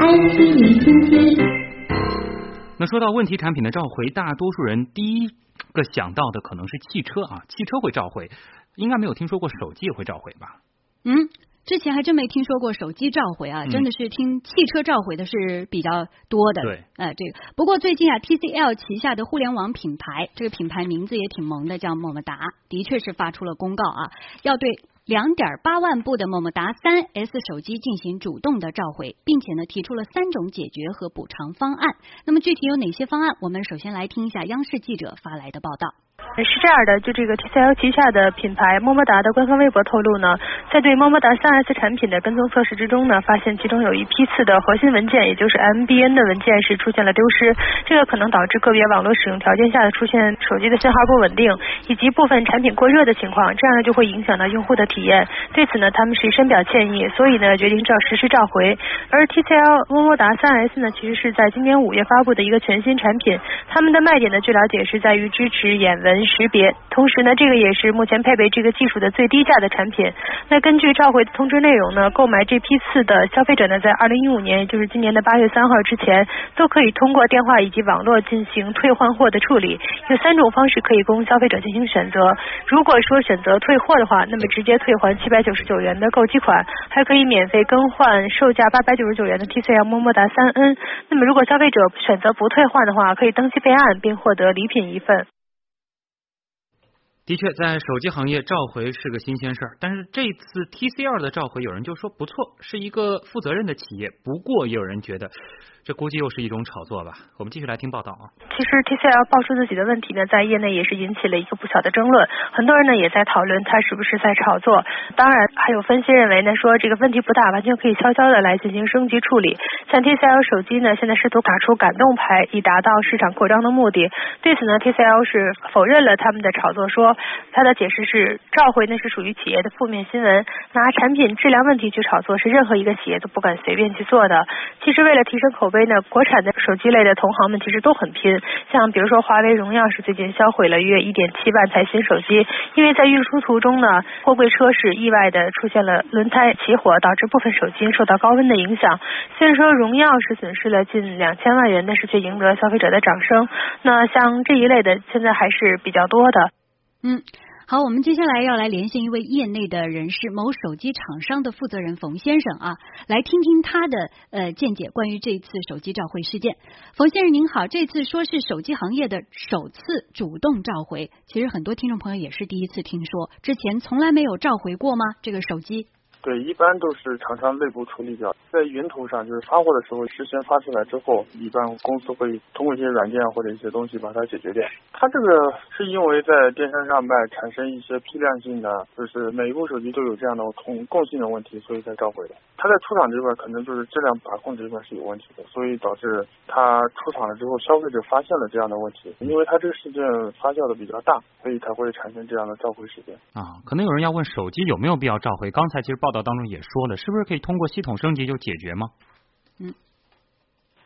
IT 零星期。那说到问题产品的召回，大多数人第一个想到的可能是汽车啊，汽车会召回，应该没有听说过手机也会召回吧？嗯。之前还真没听说过手机召回啊，真的是听汽车召回的是比较多的。对，呃，这个不过最近啊，TCL 旗下的互联网品牌，这个品牌名字也挺萌的，叫么么哒，的确是发出了公告啊，要对两点八万部的么么哒三 S 手机进行主动的召回，并且呢提出了三种解决和补偿方案。那么具体有哪些方案？我们首先来听一下央视记者发来的报道。是这样的，就这个 TCL 旗下的品牌么么哒的官方微博透露呢，在对么么哒三 S 产品的跟踪测试之中呢，发现其中有一批次的核心文件，也就是 MBN 的文件是出现了丢失，这个可能导致个别网络使用条件下的出现手机的信号不稳定，以及部分产品过热的情况，这样呢就会影响到用户的体验。对此呢，他们是深表歉意，所以呢决定照实施召回。而 TCL 么么哒三 S 呢，其实是在今年五月发布的一个全新产品，他们的卖点呢，据了解是在于支持眼纹。识别，同时呢，这个也是目前配备这个技术的最低价的产品。那根据召回的通知内容呢，购买这批次的消费者呢，在二零一五年，也就是今年的八月三号之前，都可以通过电话以及网络进行退换货的处理。有三种方式可以供消费者进行选择。如果说选择退货的话，那么直接退还七百九十九元的购机款，还可以免费更换售价八百九十九元的 TCL 么么哒三 N。那么如果消费者选择不退换的话，可以登记备案并获得礼品一份。的确，在手机行业召回是个新鲜事儿，但是这次 TCL 的召回，有人就说不错，是一个负责任的企业。不过也有人觉得。这估计又是一种炒作吧。我们继续来听报道啊。其实 TCL 爆出自己的问题呢，在业内也是引起了一个不小的争论。很多人呢也在讨论它是不是在炒作。当然，还有分析认为呢，说这个问题不大，完全可以悄悄的来进行升级处理。像 TCL 手机呢，现在试图打出感动牌，以达到市场扩张的目的。对此呢，TCL 是否认了他们的炒作，说他的解释是召回那是属于企业的负面新闻，拿产品质量问题去炒作是任何一个企业都不敢随便去做的。其实为了提升口碑。呢，国产的手机类的同行们其实都很拼，像比如说华为、荣耀是最近销毁了约一点七万台新手机，因为在运输途中呢，货柜车是意外的出现了轮胎起火，导致部分手机受到高温的影响。虽然说荣耀是损失了近两千万元，但是却赢得消费者的掌声。那像这一类的，现在还是比较多的。嗯。好，我们接下来要来连线一位业内的人士，某手机厂商的负责人冯先生啊，来听听他的呃见解，关于这次手机召回事件。冯先生您好，这次说是手机行业的首次主动召回，其实很多听众朋友也是第一次听说，之前从来没有召回过吗？这个手机？对，一般都是厂商内部处理掉，在云图上就是发货的时候事先发出来之后，一般公司会通过一些软件或者一些东西把它解决掉。它这个是因为在电商上卖产生一些批量性的，就是每一部手机都有这样的同共性的问题，所以才召回的。它在出厂这块可能就是质量把控这块是有问题的，所以导致它出厂了之后消费者发现了这样的问题，因为它这个事件发酵的比较大，所以才会产生这样的召回事件。啊，可能有人要问手机有没有必要召回？刚才其实报。报道当中也说了，是不是可以通过系统升级就解决吗？嗯，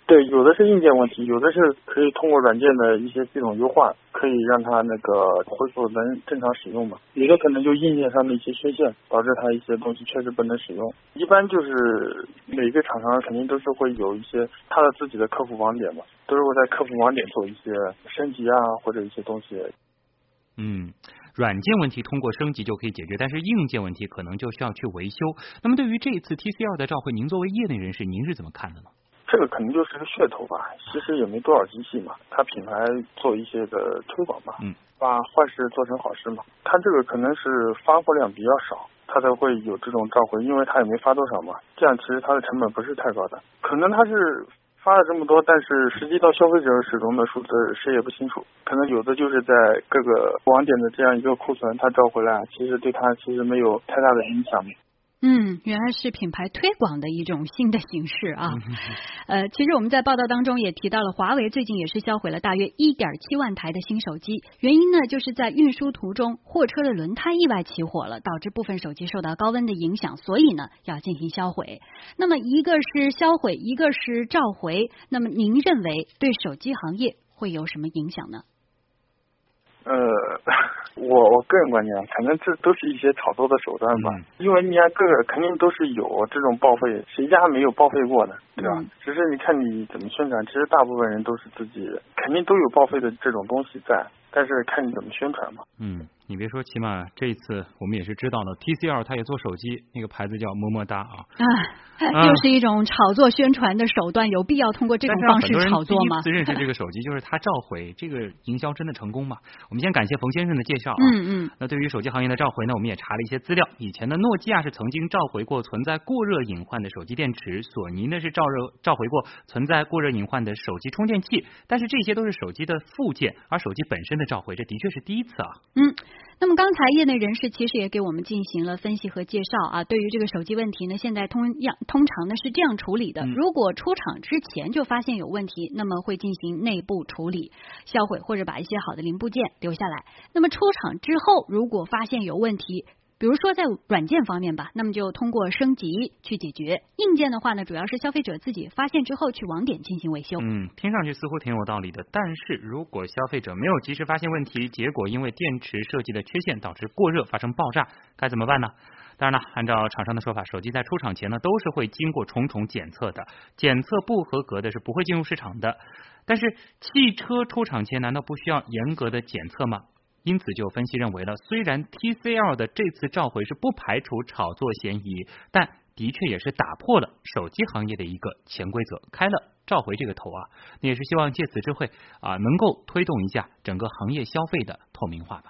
对，有的是硬件问题，有的是可以通过软件的一些系统优化，可以让它那个恢复能正常使用嘛。有的可能就硬件上的一些缺陷，导致它一些东西确实不能使用。一般就是每个厂商肯定都是会有一些他的自己的客服网点嘛，都是会在客服网点做一些升级啊或者一些东西。嗯。软件问题通过升级就可以解决，但是硬件问题可能就需要去维修。那么对于这一次 TCL 的召回，您作为业内人士，您是怎么看的呢？这个可能就是个噱头吧，其实也没多少机器嘛，它品牌做一些的推广嘛，嗯，把坏事做成好事嘛。它这个可能是发货量比较少，它才会有这种召回，因为它也没发多少嘛，这样其实它的成本不是太高的，可能它是。发了这么多，但是实际到消费者手中的数字谁也不清楚，可能有的就是在各个网点的这样一个库存，他召回来，其实对他其实没有太大的影响。嗯，原来是品牌推广的一种新的形式啊。呃，其实我们在报道当中也提到了，华为最近也是销毁了大约一点七万台的新手机，原因呢就是在运输途中货车的轮胎意外起火了，导致部分手机受到高温的影响，所以呢要进行销毁。那么一个是销毁，一个是召回，那么您认为对手机行业会有什么影响呢？呃，我我个人观点，反正这都是一些炒作的手段吧。因为你看，各个肯定都是有这种报废，谁家没有报废过呢？对吧？只是你看你怎么宣传，其实大部分人都是自己，肯定都有报废的这种东西在。但是看你怎么宣传嘛。嗯，你别说，起码这一次我们也是知道了，TCL 它也做手机，那个牌子叫么么哒啊。啊，又是一种炒作宣传的手段，有必要通过这种方式炒作吗？第一次认识这个手机就是它召回，这个营销真的成功吗？我们先感谢冯先生的介绍啊。嗯嗯。那对于手机行业的召回呢，我们也查了一些资料。以前的诺基亚是曾经召回过存在过热隐患的手机电池，索尼呢是召热召回过存在过热隐患的手机充电器，但是这些都是手机的附件，而手机本身的召回，这的确是第一次啊。嗯。那么刚才业内人士其实也给我们进行了分析和介绍啊。对于这个手机问题呢，现在通样通常呢是这样处理的：如果出厂之前就发现有问题，那么会进行内部处理、销毁或者把一些好的零部件留下来。那么出厂之后，如果发现有问题，比如说在软件方面吧，那么就通过升级去解决。硬件的话呢，主要是消费者自己发现之后去网点进行维修。嗯，听上去似乎挺有道理的。但是如果消费者没有及时发现问题，结果因为电池设计的缺陷导致过热发生爆炸，该怎么办呢？当然了，按照厂商的说法，手机在出厂前呢都是会经过重重检测的，检测不合格的是不会进入市场的。但是汽车出厂前难道不需要严格的检测吗？因此，就分析认为了，虽然 TCL 的这次召回是不排除炒作嫌疑，但的确也是打破了手机行业的一个潜规则，开了召回这个头啊，那也是希望借此机会啊，能够推动一下整个行业消费的透明化吧。